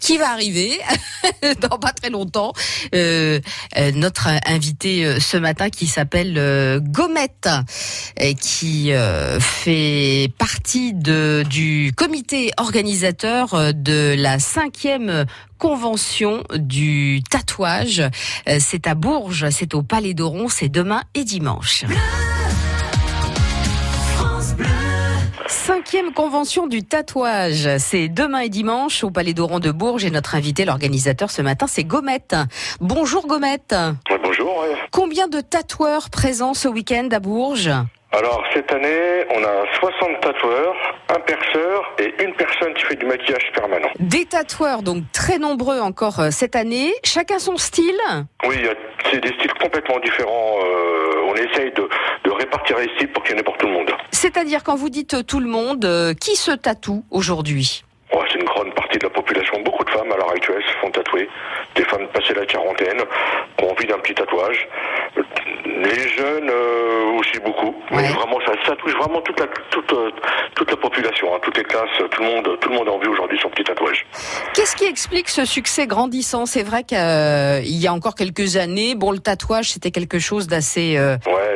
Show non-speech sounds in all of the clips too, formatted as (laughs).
qui va arriver (laughs) dans pas très longtemps. Euh, euh, notre invité euh, ce matin qui s'appelle Gomette, et qui fait partie de, du comité organisateur de la cinquième convention du tatouage. C'est à Bourges, c'est au Palais d'Oron, c'est demain et dimanche. Cinquième convention du tatouage, c'est demain et dimanche au Palais d'Oron de Bourges et notre invité, l'organisateur ce matin, c'est Gomette. Bonjour Gomette. Ouais, bonjour. Combien de tatoueurs présents ce week-end à Bourges? Alors, cette année, on a 60 tatoueurs, un perceur et une personne qui fait du maquillage permanent. Des tatoueurs donc très nombreux encore euh, cette année, chacun son style? Oui, c'est des styles complètement différents. euh, on essaye de, de répartir les styles pour qu'il y en ait pour tout le monde. C'est-à-dire quand vous dites euh, tout le monde, euh, qui se tatoue aujourd'hui? Ouais, c'est une grande partie de la population. Beaucoup de femmes à l'heure actuelle se font tatouer. Des femmes passées la quarantaine, qui ont envie d'un petit tatouage. Les jeunes euh, aussi beaucoup. Mais vraiment, ça, ça touche vraiment toute la, toute, euh, toute la population, hein, toutes les classes, tout le monde, tout le monde a envie aujourd'hui son petit tatouage. Qu'est-ce qui explique ce succès grandissant? C'est vrai qu'il y a encore quelques années, bon, le tatouage c'était quelque chose d'assez euh, Ouais,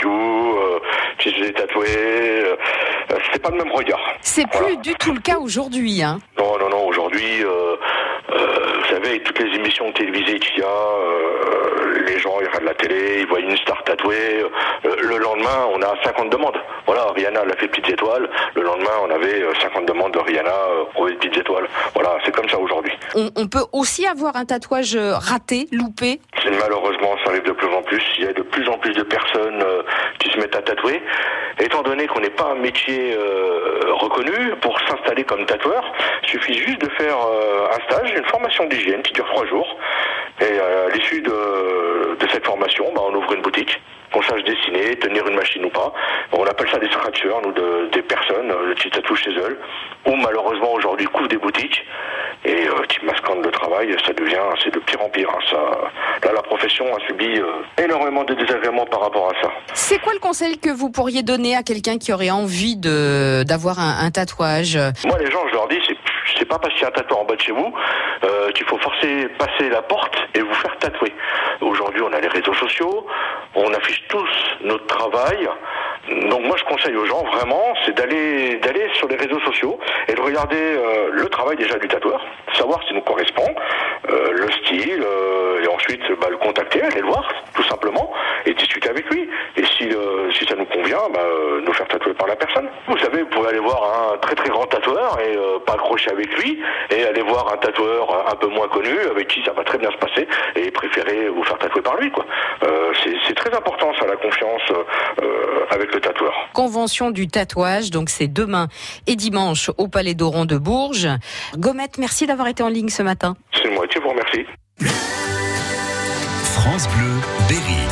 c'était euh, euh, c'était pas le même regard. C'est plus du tout le cas aujourd'hui. Hein. Non, non, non. Aujourd'hui, euh, vous savez, toutes les émissions télévisées qu'il y a, les gens ils regardent la télé, ils voient une star tatouée. euh, le lendemain, on a 50 demandes. Voilà, Rihanna elle a fait petites étoiles. Le lendemain, on avait euh, 50 demandes de Rihanna euh, pour les petites étoiles. Voilà, c'est comme ça aujourd'hui. On, on peut aussi avoir un tatouage euh, raté, loupé? Malheureusement, ça arrive de plus en plus. Il y a de plus en plus de personnes euh, qui se mettent à tatouer. Étant donné qu'on n'est pas un métier euh, reconnu, pour s'installer comme tatoueur, il suffit juste de faire euh, un stage, une formation d'hygiène qui dure trois jours. Et euh, à l'issue de, de cette formation, bah, on ouvre une boutique, qu'on sache dessiner, tenir une machine ou pas. On appelle ça des scratchers, nous, de- des personnes euh, qui tatouent chez elles, ou malheureusement aujourd'hui couvrent des boutiques et euh, qui masquent le travail. Ça devient, c'est de pire en pire. hein. Ça, là, la profession a subi euh, énormément de désagréments par rapport à ça. C'est quoi le conseil que vous pourriez donner à quelqu'un qui aurait envie de d'avoir un, un tatouage? Moi, les gens, je leur dis, c'est, c'est pas parce qu'il y a un tatoueur en bas de chez vous euh, qu'il faut forcer passer la porte et vous faire tatouer. Aujourd'hui, on a les réseaux sociaux, on affiche tous notre travail. Donc moi, je conseille aux gens vraiment, c'est d'aller d'aller sur les réseaux sociaux et de regarder euh, le travail déjà du tatoueur, savoir s'il nous correspond, euh, le style, et ensuite bah, le contacter, aller le voir, tout simplement, et discuter avec lui. Et si euh, convient, bah, euh, nous faire tatouer par la personne. Vous savez, vous pouvez aller voir un très très grand tatoueur et euh, pas accrocher avec lui, et aller voir un tatoueur un peu moins connu avec qui ça va très bien se passer, et préférer vous faire tatouer par lui. quoi. Euh, c'est c'est très important ça, la confiance euh, avec le tatoueur. Convention du tatouage, donc c'est demain et dimanche au Palais d'Oron de Bourges. Gomette, merci d'avoir été en ligne ce matin. C'est moi qui vous remercie. France Bleu, Berry.